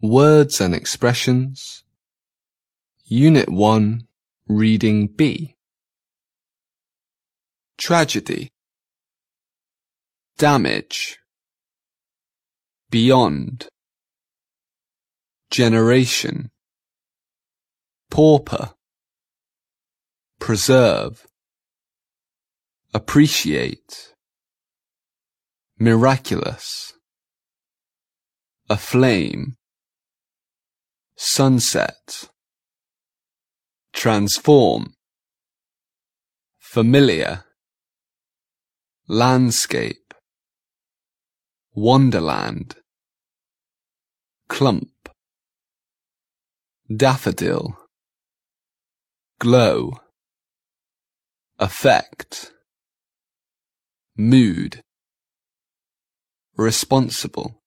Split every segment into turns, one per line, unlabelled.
Words and expressions. Unit 1, Reading B. Tragedy. Damage. Beyond. Generation. Pauper. Preserve. Appreciate. Miraculous. Aflame. Sunset. Transform. Familiar. Landscape. Wonderland. Clump. Daffodil. Glow. Effect. Mood. Responsible.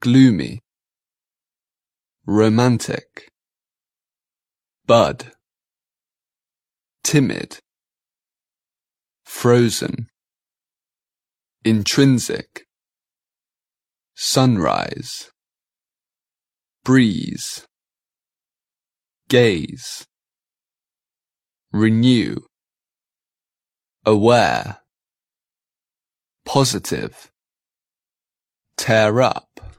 Gloomy. Romantic. Bud. Timid. Frozen. Intrinsic. Sunrise. Breeze. Gaze. Renew. Aware. Positive. Tear up.